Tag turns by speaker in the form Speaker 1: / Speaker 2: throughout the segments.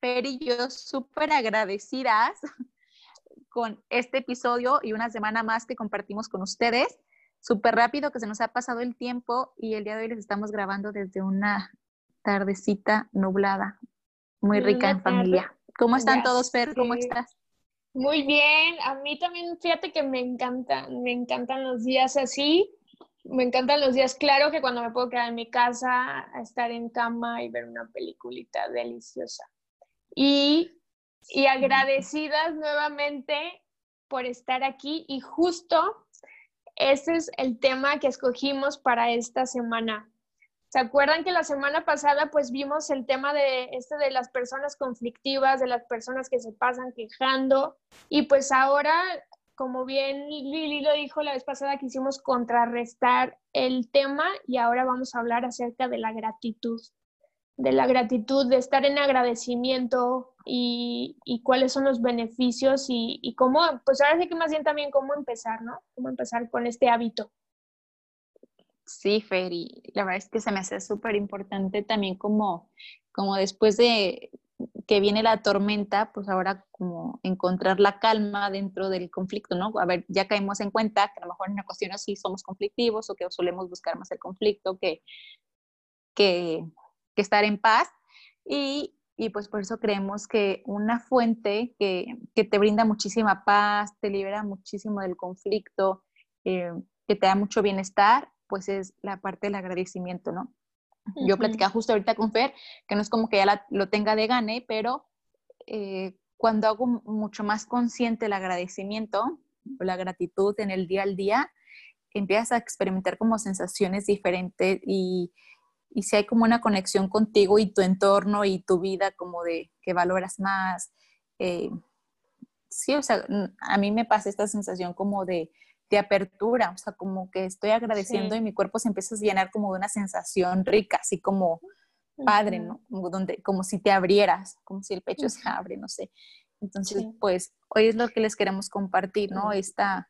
Speaker 1: Fer y yo súper agradecidas con este episodio y una semana más que compartimos con ustedes. Súper rápido que se nos ha pasado el tiempo y el día de hoy les estamos grabando desde una tardecita nublada, muy rica en familia. ¿Cómo están todos, Fer? ¿Cómo estás?
Speaker 2: Muy bien, a mí también, fíjate que me encantan, me encantan los días así, me encantan los días, claro que cuando me puedo quedar en mi casa, a estar en cama y ver una peliculita deliciosa y, agradecidas nuevamente por estar aquí. Y justo ese es el tema que escogimos para esta semana. ¿Se acuerdan que la semana pasada pues vimos el tema de este de las personas conflictivas, de las personas que se pasan quejando y pues ahora, como bien Lili lo dijo la vez pasada, quisimos contrarrestar el tema y ahora vamos a hablar acerca de la gratitud de la gratitud, de estar en agradecimiento y, cuáles son los beneficios y, cómo, pues ahora sí que más bien también cómo empezar, ¿no? Cómo empezar con este hábito.
Speaker 1: Sí, Fer, y la verdad es que se me hace súper importante también como, como después de que viene la tormenta, pues ahora como encontrar la calma dentro del conflicto, ¿no? A ver, ya caímos en cuenta que a lo mejor en una cuestión así somos conflictivos o que solemos buscar más el conflicto que, que estar en paz y, y, pues por eso creemos que una fuente que, que, te brinda muchísima paz, te libera muchísimo del conflicto, eh, que te da mucho bienestar, pues es la parte del agradecimiento, ¿no? Yo platicaba justo ahorita con Fer, que no es como que ya lo tenga de gane, pero eh, cuando hago mucho más consciente el agradecimiento, la gratitud en el día al día, empiezas a experimentar como sensaciones diferentes y, y si hay como una conexión contigo y tu entorno y tu vida como de que valoras más. Eh, sí, o sea, a mí me pasa esta sensación como de, de apertura, o sea, como que estoy agradeciendo y mi cuerpo se empieza a llenar como de una sensación rica, así como padre, ¿no? Como, donde, como si te abrieras, como si el pecho se abre, no sé. Entonces, pues hoy es lo que les queremos compartir, ¿no? Esta,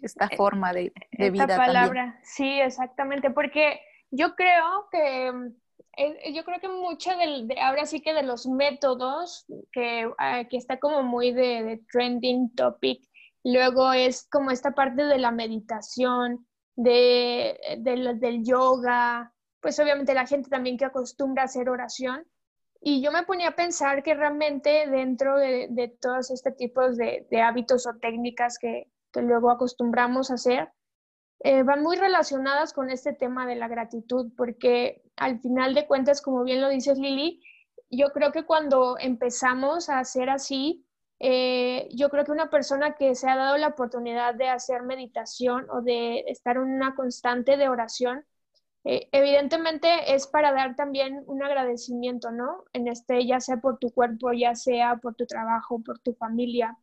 Speaker 1: esta eh, forma de, de vida.
Speaker 2: Esta palabra, sí, exactamente, porque yo creo que mm, eh, yo creo que mucho del, de, ahora sí que de los métodos que, ah, que está como muy de, trending topic, luego es como esta parte de la meditación, de, del yoga, pues obviamente la gente también que acostumbra a hacer oración. Y yo me ponía a pensar que realmente dentro de, todos este tipos de hábitos o técnicas que, que luego acostumbramos a hacer, eh, van muy relacionadas con este tema de la gratitud, porque al final de cuentas, como bien lo dices Lili, yo creo que cuando empezamos a hacer así, eh, yo creo que una persona que se ha dado la oportunidad de hacer meditación o de estar en una constante de oración, eh, evidentemente es para dar también un agradecimiento, ¿no? En este, ya sea por tu cuerpo, ya sea por tu trabajo, por tu familia.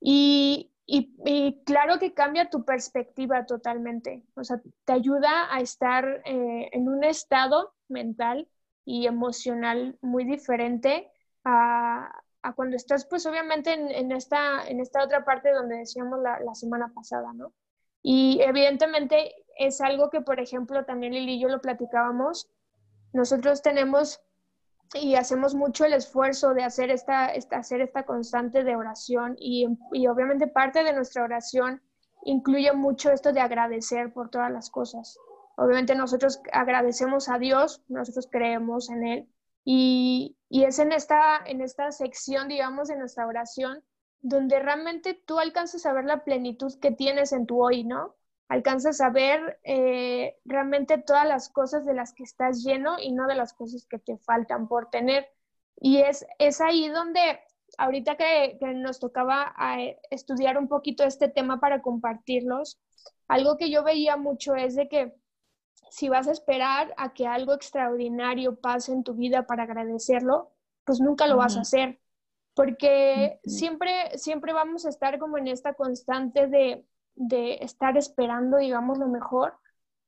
Speaker 2: Y, y, claro que cambia tu perspectiva totalmente, o sea, te ayuda a estar eh, en un estado mental y emocional muy diferente a, a cuando estás, pues obviamente en, esta, en esta otra parte donde decíamos la, la, semana pasada, ¿no? Y evidentemente es algo que, por ejemplo, también Lili y yo lo platicábamos, nosotros tenemos y hacemos mucho el esfuerzo de hacer esta, hacer esta constante de oración y, y, obviamente parte de nuestra oración incluye mucho esto de agradecer por todas las cosas. Obviamente nosotros agradecemos a Dios, nosotros creemos en Él y, y es en esta, en esta sección, digamos, de nuestra oración donde realmente tú alcanzas a ver la plenitud que tienes en tu hoy, ¿no? Alcanzas a ver eh, realmente todas las cosas de las que estás lleno y no de las cosas que te faltan por tener. Y es, es ahí donde ahorita que, nos tocaba eh, estudiar un poquito este tema para compartirlos, algo que yo veía mucho es de que si vas a esperar a que algo extraordinario pase en tu vida para agradecerlo, pues nunca lo vas a hacer, porque siempre, siempre vamos a estar como en esta constante de, de estar esperando, digamos, lo mejor,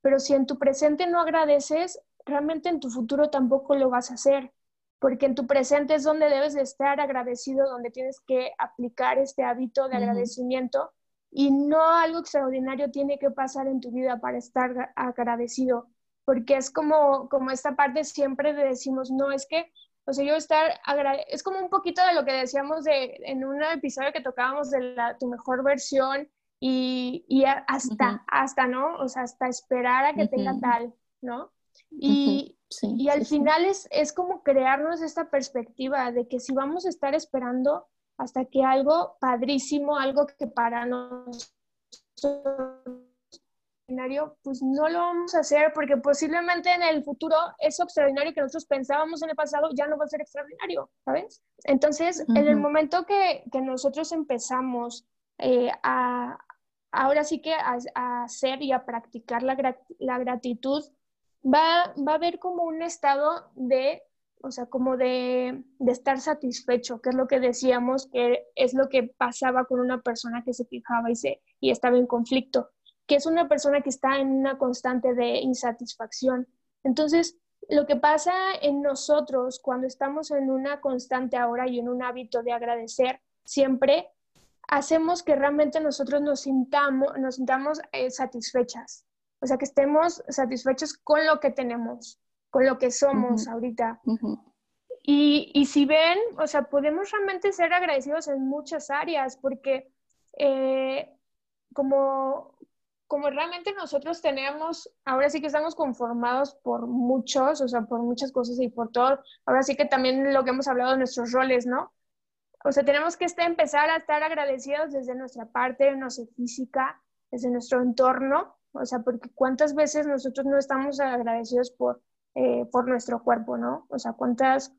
Speaker 2: pero si en tu presente no agradeces, realmente en tu futuro tampoco lo vas a hacer, porque en tu presente es donde debes de estar agradecido, donde tienes que aplicar este hábito de agradecimiento y no algo extraordinario tiene que pasar en tu vida para estar agradecido, porque es como, como esta parte siempre de decimos, no, es que, o sea, yo estar es como un poquito de lo que decíamos de, en un episodio que tocábamos de la, tu mejor versión y, y hasta, hasta, ¿no? O sea, hasta esperar a que tenga tal, ¿no? Y, y al final Es, es como crearnos esta perspectiva de que si vamos a estar esperando hasta que algo padrísimo, algo que para nosotros extraordinario, pues no lo vamos a hacer porque posiblemente en el futuro eso extraordinario que nosotros pensábamos en el pasado ya no va a ser extraordinario, ¿sabes? Entonces, en el momento que, que nosotros empezamos eh, a, ahora sí que a, hacer y a practicar la, la gratitud, va, va a haber como un estado de, o sea, como de, de, estar satisfecho, que es lo que decíamos, que es lo que pasaba con una persona que se fijaba y, se, y estaba en conflicto, que es una persona que está en una constante de insatisfacción. Entonces, lo que pasa en nosotros cuando estamos en una constante ahora y en un hábito de agradecer, siempre hacemos que realmente nosotros nos sintamos, nos sintamos eh, satisfechas. O sea, que estemos satisfechos con lo que tenemos, con lo que somos ahorita. y, y, si ven, o sea, podemos realmente ser agradecidos en muchas áreas, porque eh, como, como realmente nosotros tenemos, ahora sí que estamos conformados por muchos, o sea, por muchas cosas y por todo, ahora sí que también lo que hemos hablado de nuestros roles, ¿no? O sea, tenemos que este, empezar a estar agradecidos desde nuestra parte, no sé, física, desde nuestro entorno, o sea, porque cuántas veces nosotros no estamos agradecidos por, eh, por nuestro cuerpo, ¿no? O sea, cuántas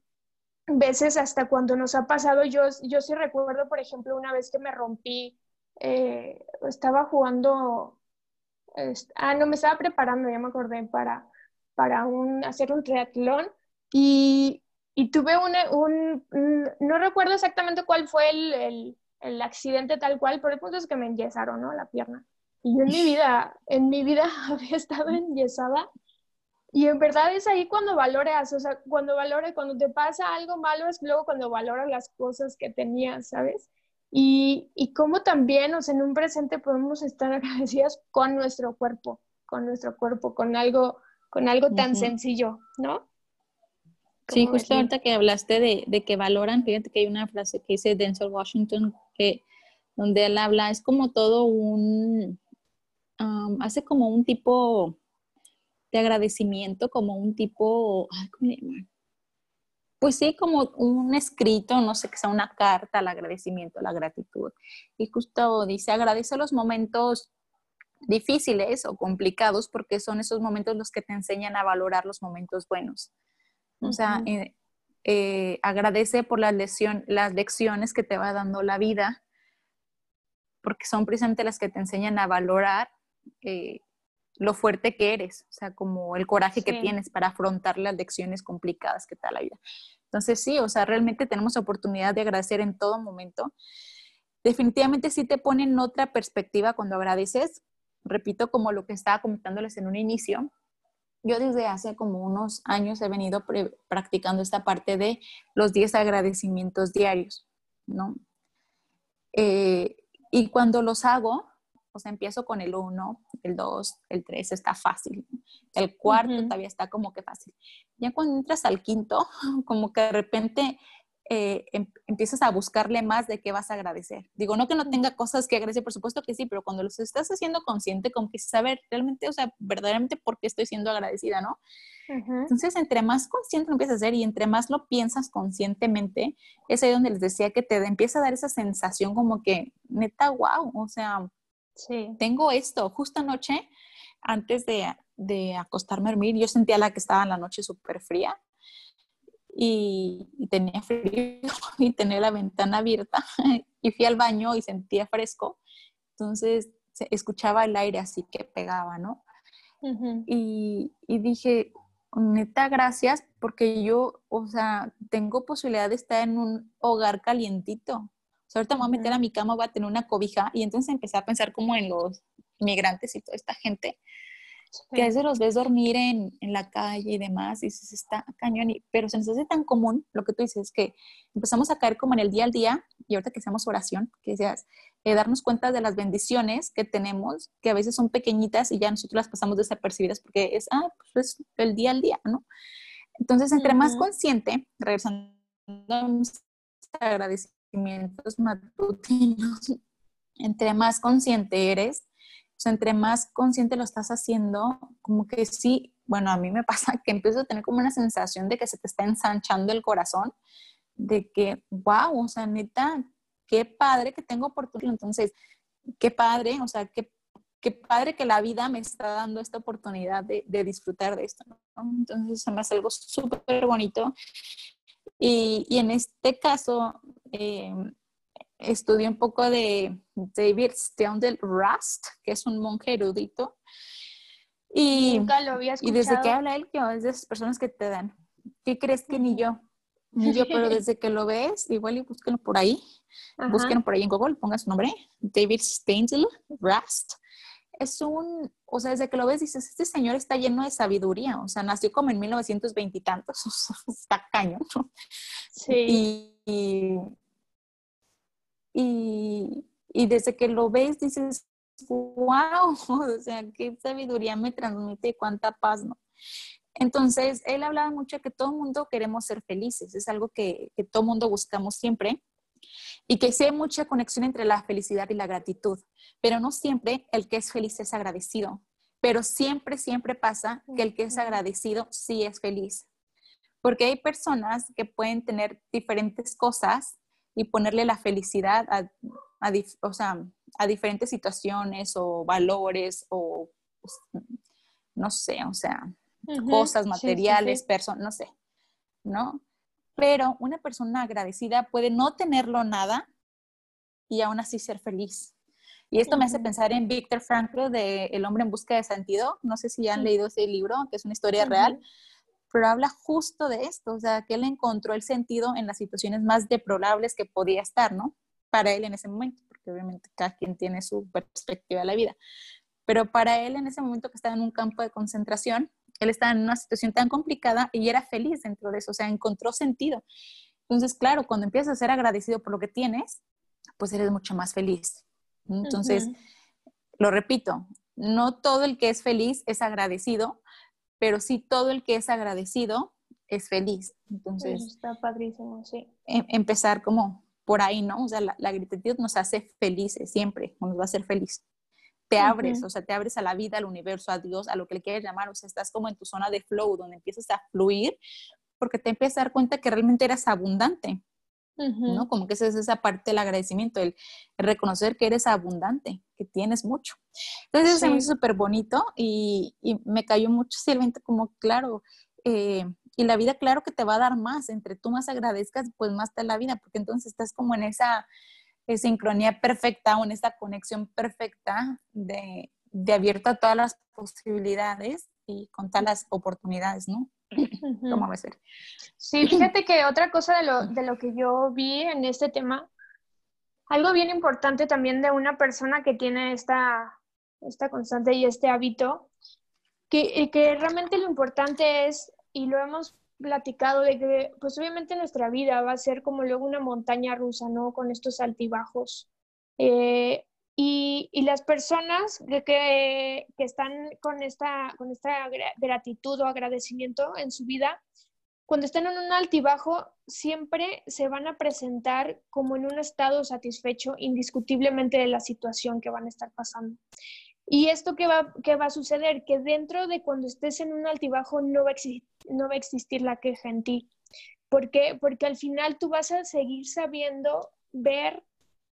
Speaker 2: veces hasta cuando nos ha pasado, yo, yo sí recuerdo, por ejemplo, una vez que me rompí, eh, estaba jugando, ah, no, me estaba preparando, ya me acordé, para, para un, hacer un triatlón y, y tuve un, un, no recuerdo exactamente cuál fue el, el, el, accidente tal cual, pero el punto es que me enyesaron, ¿no? La pierna. Y yo en mi vida, en mi vida había estado enyesada. Y en verdad es ahí cuando valoras, o sea, cuando valoras, cuando te pasa algo malo es luego cuando valoras las cosas que tenías, ¿sabes? Y, y cómo también, o sea, en un presente podemos estar agradecidas con nuestro cuerpo, con nuestro cuerpo, con algo, con algo tan sencillo, ¿no?
Speaker 1: Sí, justo ahorita que hablaste de, de, que valoran, fíjate que hay una frase que dice Denzel Washington, que donde él habla, es como todo un, hace como un tipo de agradecimiento, como un tipo, ¿cómo le llaman? Pues sí, como un escrito, no sé, que sea una carta al agradecimiento, la gratitud. Y justo dice, agradece los momentos difíciles o complicados porque son esos momentos los que te enseñan a valorar los momentos buenos. O sea, eh, eh, agradece por las, las lecciones que te va dando la vida, porque son precisamente las que te enseñan a valorar eh, lo fuerte que eres, o sea, como el coraje que tienes para afrontar las lecciones complicadas que te da la vida. Entonces, sí, o sea, realmente tenemos oportunidad de agradecer en todo momento. Definitivamente sí te pone en otra perspectiva cuando agradeces. Repito, como lo que estaba comentándoles en un inicio, yo desde hace como unos años he venido practicando esta parte de los 10 agradecimientos diarios, ¿no? Eh, y cuando los hago, o sea, empiezo con el 1, el 2, el 3, está fácil. El cuarto todavía está como que fácil. Ya cuando entras al quinto, como que de repente eh, em, empiezas a buscarle más de qué vas a agradecer. Digo, no que no tenga cosas que agradecer, por supuesto que sí, pero cuando los estás haciendo consciente, como que saber realmente, o sea, verdaderamente por qué estoy siendo agradecida, ¿no? Entonces, entre más consciente lo empiezas a hacer y entre más lo piensas conscientemente, es ahí donde les decía que te empieza a dar esa sensación como que, neta, wow, o sea, Sí. Tengo esto. Justo anoche, antes de, de, acostarme a dormir, yo sentía la que estaba en la noche súper fría y, tenía frío y tenía la ventana abierta y fui al baño y sentía fresco. Entonces escuchaba el aire así que pegaba, ¿no? y, y, dije, neta, gracias, porque yo, o sea, tengo posibilidad de estar en un hogar calientito. O sea, ahorita me voy a meter a mi cama, voy a tener una cobija y entonces empecé a pensar como en los migrantes y toda esta gente que a veces los ves dormir en, en, la calle y demás, y dices, está cañón, y, pero se nos hace tan común lo que tú dices, que empezamos a caer como en el día al día, y ahorita que hacemos oración, que decías, eh, darnos cuenta de las bendiciones que tenemos, que a veces son pequeñitas y ya nosotros las pasamos desapercibidas porque es, ah, pues es el día al día, ¿no? Entonces, entre más consciente, regresando a los agradecimientos matutinos, entre más consciente eres, o sea, entre más consciente lo estás haciendo, como que sí, bueno, a mí me pasa que empiezo a tener como una sensación de que se te está ensanchando el corazón, de que, wow, o sea, neta, qué padre que tengo oportunidad. Entonces, qué padre, o sea, qué, qué padre que la vida me está dando esta oportunidad de, de disfrutar de esto, ¿no? Entonces, se me hace algo súper bonito. Y, y, en este caso, eh, estudié un poco de David Steindl Rust, que es un monje erudito.
Speaker 2: Y, Nunca lo había escuchado.
Speaker 1: Y desde que habla él, que es de esas personas que te dan. ¿Qué crees que ni yo? Ni yo, pero desde que lo ves, igual y búsquenlo por ahí. Búsquenlo por ahí en Google, pongan su nombre. David Steindl Rust. Es un, o sea, desde que lo ves dices, este señor está lleno de sabiduría, o sea, nació como en 1920 y tantos, está caño. Sí. y y, y desde que lo ves dices, wow, o sea, qué sabiduría me transmite, cuánta paz, ¿no? Entonces, él hablaba mucho que todo el mundo queremos ser felices, es algo que, que todo mundo buscamos siempre y que sí hay mucha conexión entre la felicidad y la gratitud, pero no siempre el que es feliz es agradecido, pero siempre, siempre pasa que el que es agradecido sí es feliz, porque hay personas que pueden tener diferentes cosas y ponerle la felicidad a, o sea, a diferentes situaciones o valores o, pues, no sé, o sea, cosas materiales, personas, no sé, ¿no? Pero una persona agradecida puede no tenerlo nada y aún así ser feliz. Y esto me hace pensar en Víctor Frankl de El hombre en busca de sentido. No sé si han leído ese libro, que es una historia real pero habla justo de esto, o sea, que él encontró el sentido en las situaciones más deplorables que podía estar, ¿no? Para él en ese momento, porque obviamente cada quien tiene su perspectiva de la vida. Pero para él en ese momento que estaba en un campo de concentración, él estaba en una situación tan complicada y era feliz dentro de eso, o sea, encontró sentido. Entonces, claro, cuando empiezas a ser agradecido por lo que tienes, pues eres mucho más feliz. Entonces, lo repito, no todo el que es feliz es agradecido, pero sí todo el que es agradecido es feliz. Entonces,
Speaker 2: está padrísimo, sí.
Speaker 1: Em, empezar como por ahí, ¿no? O sea, la, gratitud nos hace felices siempre, nos va a hacer feliz. Te abres, o sea, te abres a la vida, al universo, a Dios, a lo que le quieras llamar, o sea, estás como en tu zona de flow, donde empiezas a fluir, porque te empiezas a dar cuenta que realmente eres abundante, ¿no? Como que esa es esa parte del agradecimiento, el, reconocer que eres abundante, que tienes mucho. Entonces, sí. es súper bonito y, y, me cayó mucho simplemente como, claro, eh, y la vida, claro que te va a dar más, entre tú más agradezcas, pues más te la vida, porque entonces estás como en esa sincronía perfecta o en esa conexión perfecta de, de abierto a todas las posibilidades y con todas las oportunidades, ¿no? ¿Cómo va a ser?
Speaker 2: Sí, fíjate que otra cosa de lo, de lo que yo vi en este tema, algo bien importante también de una persona que tiene esta, esta constante y este hábito, que, que realmente lo importante es, y lo hemos platicado, de que pues obviamente nuestra vida va a ser como luego una montaña rusa, ¿no? Con estos altibajos. Eh, y, las personas que, que, están con esta, con esta gratitud o agradecimiento en su vida, cuando están en un altibajo, siempre se van a presentar como en un estado satisfecho indiscutiblemente de la situación que van a estar pasando. ¿Y esto qué va, qué va a suceder? Que dentro de cuando estés en un altibajo no va, a no va a existir la queja en ti. ¿Por qué? Porque al final tú vas a seguir sabiendo ver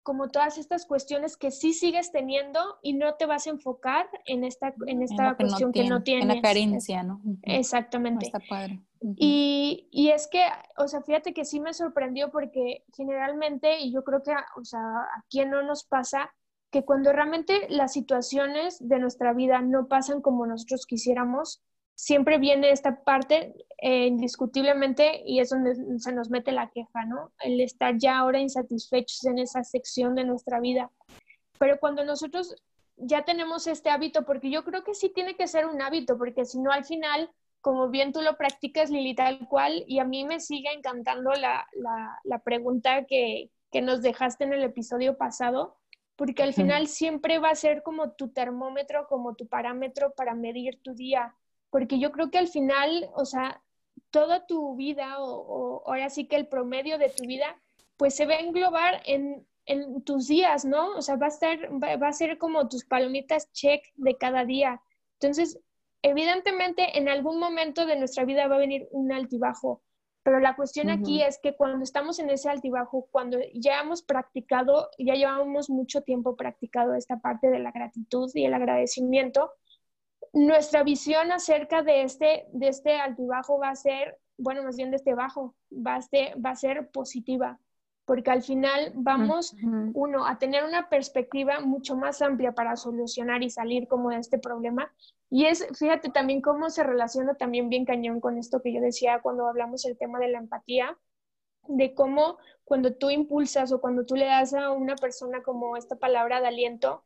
Speaker 2: como todas estas cuestiones que sí sigues teniendo y no te vas a enfocar en esta, en esta cuestión que no, tienes.
Speaker 1: En la carencia, ¿no?
Speaker 2: Exactamente.
Speaker 1: está padre.
Speaker 2: y, y, es que, o sea, fíjate que sí me sorprendió porque generalmente, y yo creo que, o sea, a quién no nos pasa, que cuando realmente las situaciones de nuestra vida no pasan como nosotros quisiéramos, siempre viene esta parte eh, indiscutiblemente y es donde se nos mete la queja, ¿no? El estar ya ahora insatisfechos en esa sección de nuestra vida. Pero cuando nosotros ya tenemos este hábito, porque yo creo que sí tiene que ser un hábito, porque si no al final, como bien tú lo practicas, Lili, tal cual, y a mí me sigue encantando la, la, pregunta que, que nos dejaste en el episodio pasado, porque al final siempre va a ser como tu termómetro, como tu parámetro para medir tu día porque yo creo que al final, o sea, toda tu vida o, ahora sí que el promedio de tu vida, pues se va a englobar en, en tus días, ¿no? O sea, va a, estar, va, a ser como tus palomitas check de cada día. Entonces, evidentemente, en algún momento de nuestra vida va a venir un altibajo, pero la cuestión aquí es que cuando estamos en ese altibajo, cuando ya hemos practicado, ya llevamos mucho tiempo practicado esta parte de la gratitud y el agradecimiento, nuestra visión acerca de este, de este altibajo va a ser, bueno, más bien de este bajo, va a ser, va a ser positiva, porque al final vamos, uno, a tener una perspectiva mucho más amplia para solucionar y salir como de este problema. Y es, fíjate también cómo se relaciona también bien cañón con esto que yo decía cuando hablamos el tema de la empatía, de cómo cuando tú impulsas o cuando tú le das a una persona como esta palabra de aliento,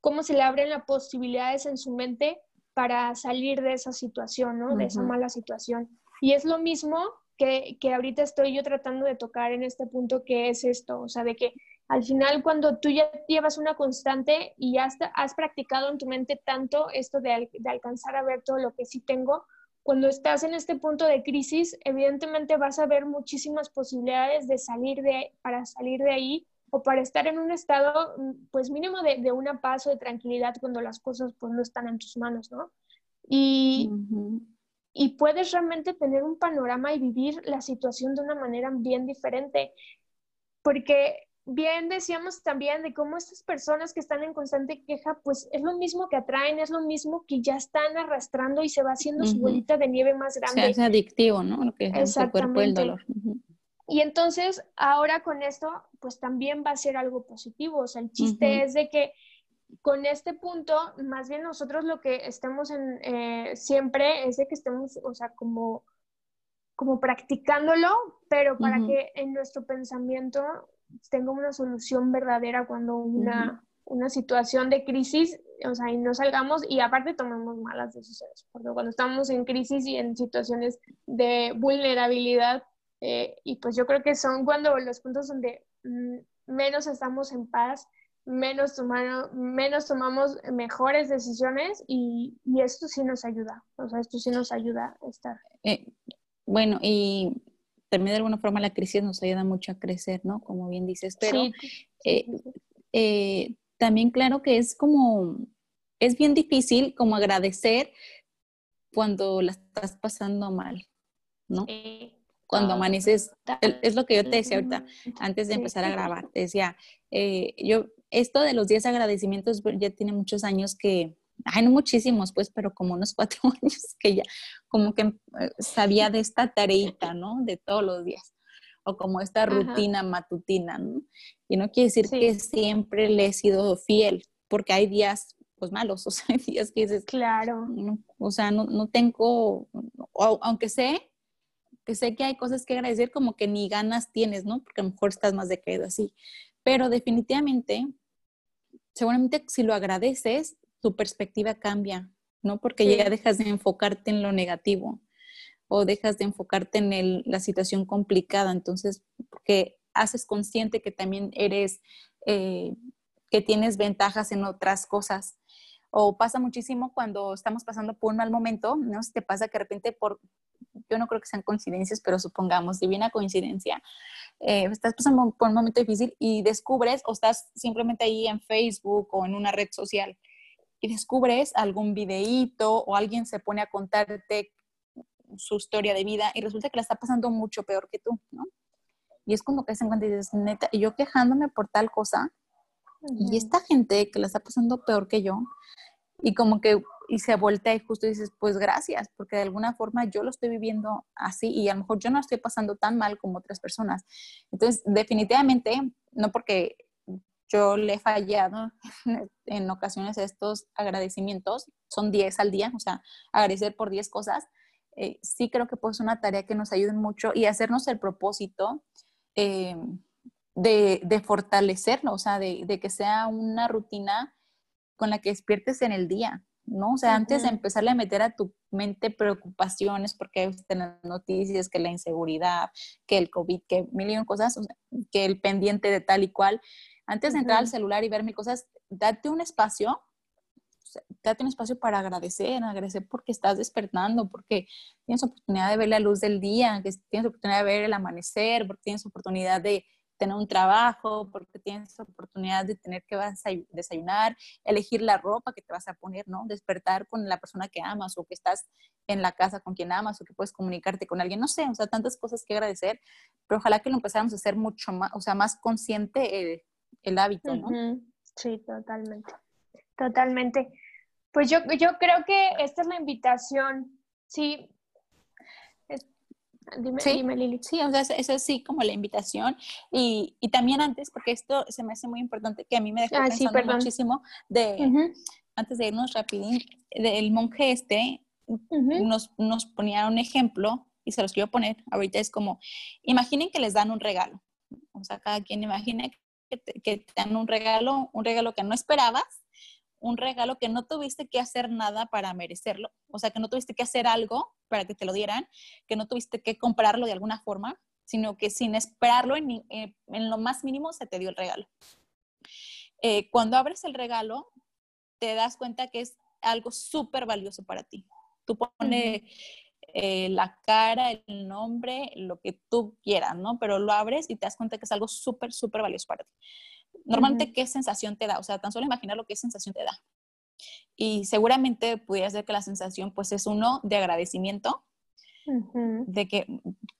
Speaker 2: cómo se le abren las posibilidades en su mente para salir de esa situación, ¿no? De esa mala situación. Y es lo mismo que, que, ahorita estoy yo tratando de tocar en este punto que es esto, o sea, de que al final cuando tú ya llevas una constante y ya has practicado en tu mente tanto esto de, de alcanzar a ver todo lo que sí tengo, cuando estás en este punto de crisis, evidentemente vas a ver muchísimas posibilidades de salir de, para salir de ahí o para estar en un estado, mm, pues mínimo de, de una paz o de tranquilidad cuando las cosas pues no están en tus manos, ¿no? Y, y puedes realmente tener un panorama y vivir la situación de una manera bien diferente, porque bien decíamos también de cómo estas personas que están en constante queja, pues es lo mismo que atraen, es lo mismo que ya están arrastrando y se va haciendo su bolita de nieve más grande.
Speaker 1: Se hace adictivo, ¿no? Lo que es el cuerpo el dolor.
Speaker 2: Y entonces, ahora con esto, pues también va a ser algo positivo. O sea, el chiste es de que con este punto, más bien nosotros lo que estemos en, eh, siempre es de que estemos, o sea, como, como practicándolo, pero para que en nuestro pensamiento tenga una solución verdadera cuando una, una situación de crisis, o sea, y no salgamos y aparte tomemos malas decisiones, porque cuando estamos en crisis y en situaciones de vulnerabilidad, eh, y pues yo creo que son cuando los puntos donde mm, menos estamos en paz, menos, menos tomamos mejores decisiones y, y, esto sí nos ayuda, o sea, esto sí nos ayuda a estar.
Speaker 1: Eh, bueno, y también de alguna forma la crisis nos ayuda mucho a crecer, ¿no? Como bien dices, pero eh, también claro que es como, es bien difícil como agradecer cuando la estás pasando mal, ¿no? Sí cuando amaneces, es lo que yo te decía ahorita, antes de empezar a grabar, te decía, eh, yo, esto de los 10 agradecimientos pues, ya tiene muchos años que, ay, no muchísimos, pues, pero como unos cuatro años que ya, como que eh, sabía de esta tareita, ¿no? De todos los días, o como esta rutina matutina, ¿no? Y no quiere decir que siempre le he sido fiel, porque hay días pues malos, o sea, hay días que dices,
Speaker 2: claro,
Speaker 1: o sea, no, no tengo, aunque sé sé que hay cosas que agradecer como que ni ganas tienes, ¿no? Porque a lo mejor estás más decaído así. Pero definitivamente, seguramente si lo agradeces, tu perspectiva cambia, ¿no? Porque ya dejas de enfocarte en lo negativo o dejas de enfocarte en la situación complicada. Entonces, porque haces consciente que también eres, eh, que tienes ventajas en otras cosas. O pasa muchísimo cuando estamos pasando por un mal momento, ¿no? Si te pasa que de repente por, yo no creo que sean coincidencias, pero supongamos, divina coincidencia, eh, estás pasando por un momento difícil y descubres o estás simplemente ahí en Facebook o en una red social y descubres algún videíto o alguien se pone a contarte su historia de vida y resulta que la está pasando mucho peor que tú, ¿no? Y es como que se encuentra y dices, neta, y yo quejándome por tal cosa, y esta gente que la está pasando peor que yo, y como que y se voltea y justo dices, pues gracias, porque de alguna forma yo lo estoy viviendo así y a lo mejor yo no estoy pasando tan mal como otras personas. Entonces, definitivamente, no porque yo le he fallado en ocasiones estos agradecimientos, son 10 al día, o sea, agradecer por 10 cosas, eh, sí creo que pues una tarea que nos ayude mucho y hacernos el propósito eh, de, de, fortalecerlo, o sea, de, de, que sea una rutina con la que despiertes en el día, ¿no? O sea, antes de empezarle a meter a tu mente preocupaciones, porque hay las noticias, que la inseguridad, que el COVID, que mil y cosas, que el pendiente de tal y cual, antes de entrar al celular y ver mil cosas, date un espacio, date un espacio para agradecer, agradecer porque estás despertando, porque tienes oportunidad de ver la luz del día, que tienes oportunidad de ver el amanecer, porque tienes oportunidad de tener un trabajo, porque tienes oportunidad de tener que desayunar, elegir la ropa que te vas a poner, ¿no? Despertar con la persona que amas o que estás en la casa con quien amas o que puedes comunicarte con alguien, no sé, o sea, tantas cosas que agradecer, pero ojalá que lo empezáramos a hacer mucho más, o sea, más consciente eh, el hábito, ¿no?
Speaker 2: Sí, totalmente. Totalmente. Pues yo, yo creo que esta es la invitación. Sí.
Speaker 1: Dime, sí, dime, Lili. Sí, o sea, es sí como la invitación. Y, y, también antes, porque esto se me hace muy importante, que a mí me dejó ah, pensando muchísimo de, antes de irnos rapidín, del monje este, nos, nos ponía un ejemplo y se los quiero poner ahorita, es como, imaginen que les dan un regalo. O sea, cada quien imagine que te, dan un regalo, un regalo que no esperabas, un regalo que no tuviste que hacer nada para merecerlo, o sea, que no tuviste que hacer algo para que te lo dieran, que no tuviste que comprarlo de alguna forma, sino que sin esperarlo en, eh, lo más mínimo se te dio el regalo. Eh, cuando abres el regalo, te das cuenta que es algo súper valioso para ti. Tú pones eh, la cara, el nombre, lo que tú quieras, ¿no? Pero lo abres y te das cuenta que es algo súper, súper valioso para ti. Normalmente, ¿qué sensación te da? O sea, tan solo imaginar lo que sensación te da. Y seguramente pudiera ser que la sensación, pues, es uno de agradecimiento, de que,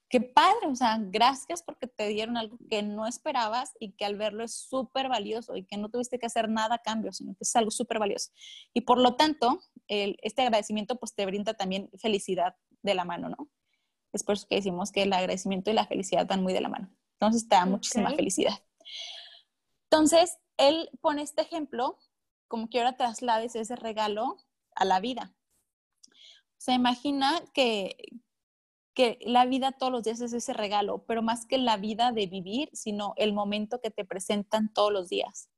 Speaker 1: qué padre, o sea, gracias porque te dieron algo que no esperabas y que al verlo es súper valioso y que no tuviste que hacer nada a cambio, sino que es algo súper valioso. Y por lo tanto, el, este agradecimiento, pues, te brinda también felicidad de la mano, ¿no? Es por eso que decimos que el agradecimiento y la felicidad van muy de la mano. Entonces te da muchísima felicidad. Entonces, él pone este ejemplo como que ahora traslades ese regalo a la vida. Se imagina que, que la vida todos los días es ese regalo, pero más que la vida de vivir, sino el momento que te presentan todos los días.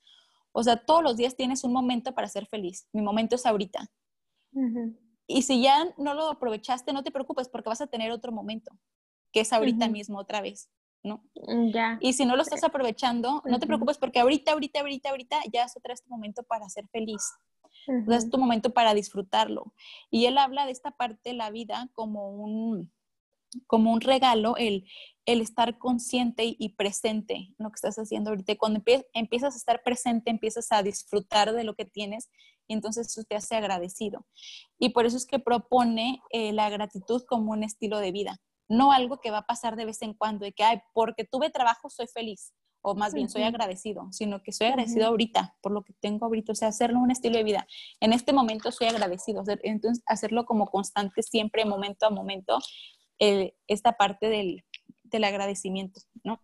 Speaker 1: O sea, todos los días tienes un momento para ser feliz. Mi momento es ahorita. Y si ya no lo aprovechaste, no te preocupes porque vas a tener otro momento, que es ahorita mismo otra vez, ¿no?
Speaker 2: Mm, ya.
Speaker 1: Y si no lo estás aprovechando, no te preocupes porque ahorita, ahorita, ahorita, ahorita ya es otra vez tu momento para ser feliz. Es tu momento para disfrutarlo. Y él habla de esta parte de la vida como un, como un regalo, el, el estar consciente y presente en lo que estás haciendo ahorita. Cuando empiezas a estar presente, empiezas a disfrutar de lo que tienes y entonces eso te hace agradecido. Y por eso es que propone eh, la gratitud como un estilo de vida, no algo que va a pasar de vez en cuando, de que, ay, porque tuve trabajo soy feliz, o más bien soy agradecido, sino que soy agradecido ahorita por lo que tengo ahorita, o sea, hacerlo un estilo de vida. En este momento soy agradecido, entonces hacerlo como constante siempre, momento a momento, esta parte del, del agradecimiento, ¿no?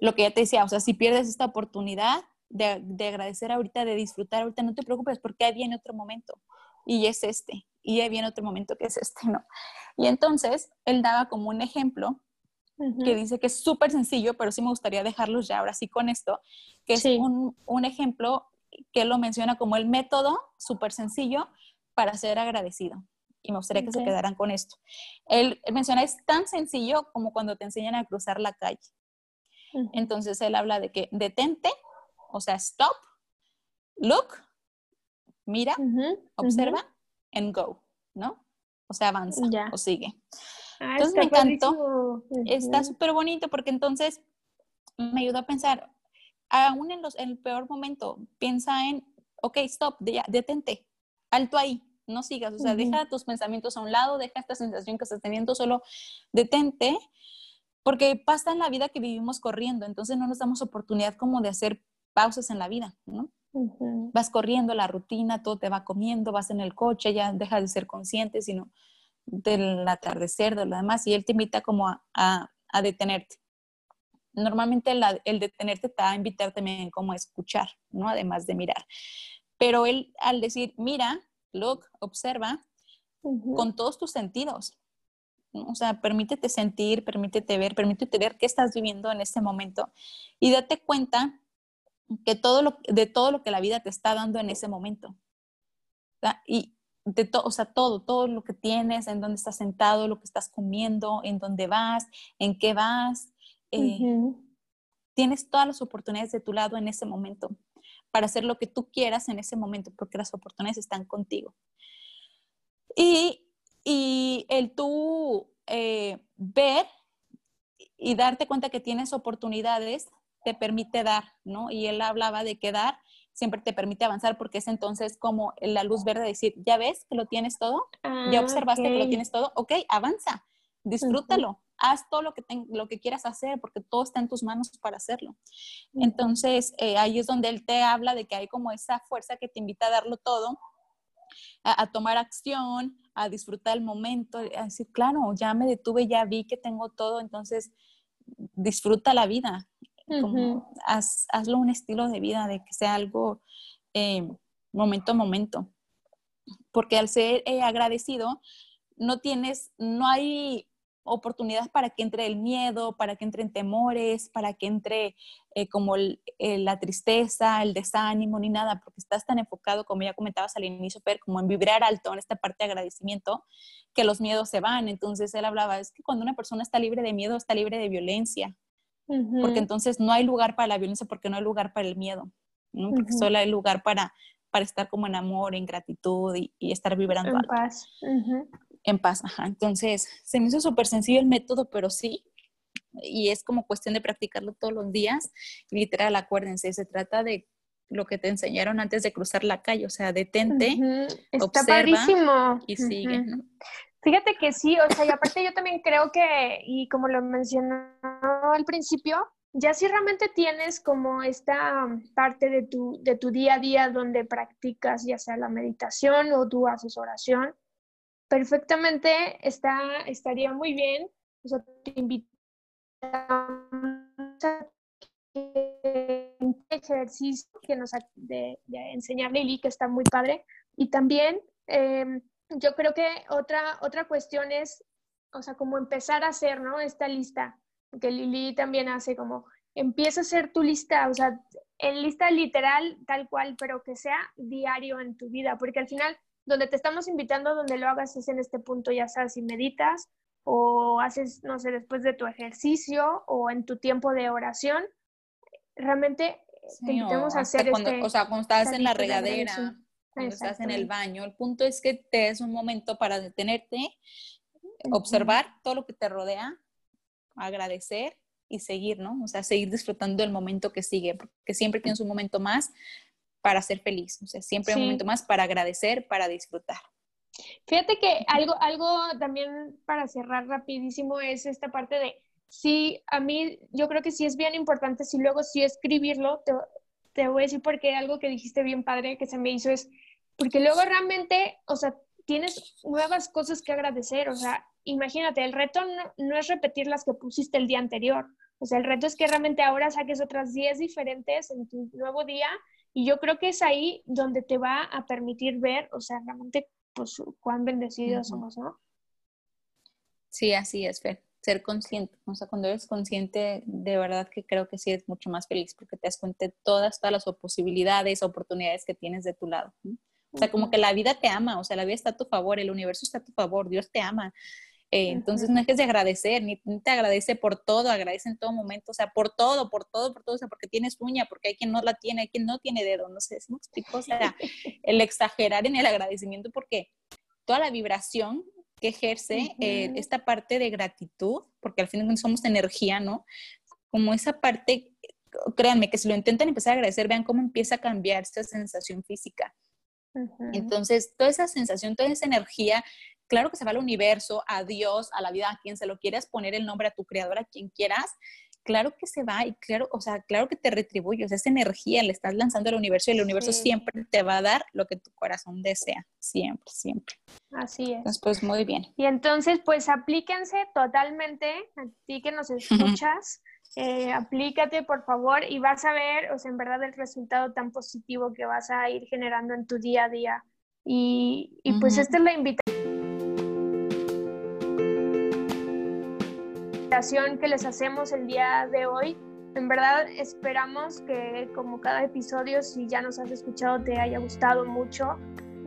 Speaker 1: Lo que ya te decía, o sea, si pierdes esta oportunidad, de, agradecer ahorita, de disfrutar ahorita, no te preocupes porque ahí viene otro momento y es este, y ahí viene otro momento que es este, ¿no? Y entonces él daba como un ejemplo que dice que es súper sencillo, pero sí me gustaría dejarlos ya ahora sí con esto, que es un, un, ejemplo que él lo menciona como el método súper sencillo para ser agradecido. Y me gustaría que se quedaran con esto. Él, menciona, es tan sencillo como cuando te enseñan a cruzar la calle. Entonces él habla de que detente o sea, stop, look, mira, observa, and go, ¿no? O sea, avanza o sigue. Ah, entonces me encantó. Está súper bonito porque entonces me ayudó a pensar, aún en, los, en el peor momento, piensa en, ok, stop, detente, alto ahí, no sigas, o sea, deja tus pensamientos a un lado, deja esta sensación que estás teniendo, solo detente, porque pasa en la vida que vivimos corriendo, entonces no nos damos oportunidad como de hacer pausas en la vida, ¿no? Vas corriendo la rutina, todo te va comiendo, vas en el coche, ya dejas de ser consciente, sino del atardecer, de lo demás, y él te invita como a, a, detenerte. normalmente el detenerte te va a invitar también como a escuchar, ¿no? Además de mirar. Pero él al decir, mira, look, observa, con todos tus sentidos, o sea, permítete sentir, permítete ver, permítete ver qué estás viviendo en este momento y date cuenta que todo lo, de todo lo que la vida te está dando en ese momento. Y de todo, o sea, todo, todo lo que tienes, en dónde estás sentado, lo que estás comiendo, en dónde vas, en qué vas. Eh, tienes todas las oportunidades de tu lado en ese momento para hacer lo que tú quieras en ese momento, porque las oportunidades están contigo. Y y el tú eh, ver y darte cuenta que tienes oportunidades te permite dar, ¿no? Y él hablaba de que dar siempre te permite avanzar porque es entonces como la luz verde de decir, ya ves que lo tienes todo, ya ah, observaste que lo tienes todo, ok, avanza, disfrútalo, haz todo lo que, lo que quieras hacer porque todo está en tus manos para hacerlo. Entonces, eh, ahí es donde él te habla de que hay como esa fuerza que te invita a darlo todo a, tomar acción, a disfrutar el momento, a decir, claro, ya me detuve, ya vi que tengo todo, entonces disfruta la vida, hazlo un estilo de vida, de que sea algo eh, momento a momento. Porque al ser eh, agradecido, no tienes, no hay oportunidad para que entre el miedo, para que entren temores, para que entre eh, como la tristeza, el desánimo, ni nada, porque estás tan enfocado, como ya comentabas al inicio, pero como en vibrar alto, en esta parte de agradecimiento, que los miedos se van. Entonces él hablaba, es que cuando una persona está libre de miedo, está libre de violencia, porque entonces no hay lugar para la violencia, porque no hay lugar para el miedo, porque solo hay lugar para, para estar como en amor, en gratitud y, estar vibrando en alto. Paz en paz. Ajá. Entonces, se me hizo súper sencillo el método, pero sí, y es como cuestión de practicarlo todos los días. Literal, acuérdense, se trata de lo que te enseñaron antes de cruzar la calle, o sea, detente, Está padrísimo. y sigue,
Speaker 2: Fíjate que sí, o sea, y aparte yo también creo que, y como lo mencionó al principio, ya si realmente tienes como esta parte de tu, de tu día a día donde practicas ya sea la meditación o tu haces oración, perfectamente está, estaría muy bien. O sea, te invitamos a ejercicio que nos de, de enseñar Lili, que está muy padre. Y también em, yo creo que otra, otra cuestión es, o sea, como empezar a hacer, ¿no? Esta lista, que Lili también hace como, empieza a hacer tu lista, o sea, en lista literal, tal cual, pero que sea diario en tu vida, porque al final donde te estamos invitando, donde lo hagas es en este punto, ya sabes, si meditas o haces, no sé, después de tu ejercicio o en tu tiempo de oración, realmente te invitamos a hacer
Speaker 1: cuando,
Speaker 2: este
Speaker 1: O sea, cuando estás en la regadera, cuando estás en el baño, el punto es que te des un momento para detenerte, observar todo lo que te rodea, agradecer y seguir, ¿no? O sea, seguir disfrutando del momento que sigue, porque siempre tienes un momento más para ser feliz. O sea, siempre un momento más para agradecer, para disfrutar.
Speaker 2: Fíjate que algo, algo también para cerrar rapidísimo es esta parte de, sí, a mí yo creo que sí es bien importante, si luego sí escribirlo, te, te voy a decir porque algo que dijiste bien padre que se me hizo es, porque luego realmente, o sea, tienes nuevas cosas que agradecer, o sea, imagínate, el reto no, no, es repetir las que pusiste el día anterior, o sea, el reto es que realmente ahora saques otras 10 diferentes en tu nuevo día y yo creo que es ahí donde te va a permitir ver, o sea, realmente, pues, cuán bendecidos somos, ¿no?
Speaker 1: Sí, así es, Fer. Ser consciente, o sea, cuando eres consciente, de verdad que creo que sí es mucho más feliz porque te das cuenta de todas, todas las posibilidades, oportunidades que tienes de tu lado. O sea, como que la vida te ama, o sea, la vida está a tu favor, el universo está a tu favor, Dios te ama. Eh, entonces no dejes de agradecer, ni, te agradece por todo, agradece en todo momento, o sea, por todo, por todo, por todo, o sea, porque tienes uña, porque hay quien no la tiene, hay quien no tiene dedo, no sé, si me explico? O sea, el exagerar en el agradecimiento porque toda la vibración que ejerce eh, esta parte de gratitud, porque al final somos energía, ¿no? Como esa parte, créanme que si lo intentan empezar a agradecer, vean cómo empieza a cambiar esta sensación física. Entonces, toda esa sensación, toda esa energía claro que se va al universo, a Dios, a la vida, a quien se lo quieras poner el nombre, a tu creador, a quien quieras, claro que se va y claro, o sea, claro que te retribuye, o sea, esa energía le estás lanzando al universo y el universo siempre te va a dar lo que tu corazón desea, siempre, siempre.
Speaker 2: Así es.
Speaker 1: Entonces, pues muy bien.
Speaker 2: Y entonces, pues aplíquense totalmente, a ti que nos escuchas, eh, aplícate por favor y vas a ver, o sea, en verdad el resultado tan positivo que vas a ir generando en tu día a día. Y, y pues esta es la invitación que les hacemos el día de hoy. En verdad esperamos que como cada episodio, si ya nos has escuchado, te haya gustado mucho.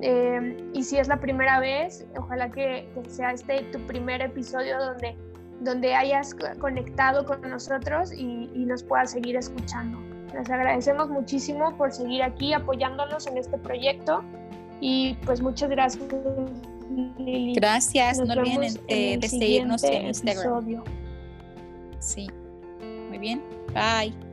Speaker 2: Eh, y si es la primera vez, ojalá que, sea este tu primer episodio donde, donde hayas conectado con nosotros y, y nos puedas seguir escuchando. Les agradecemos muchísimo por seguir aquí apoyándonos en este proyecto y pues muchas gracias.
Speaker 1: Lili. Gracias, no olviden de seguirnos en Instagram. Sí. Muy bien. Bye.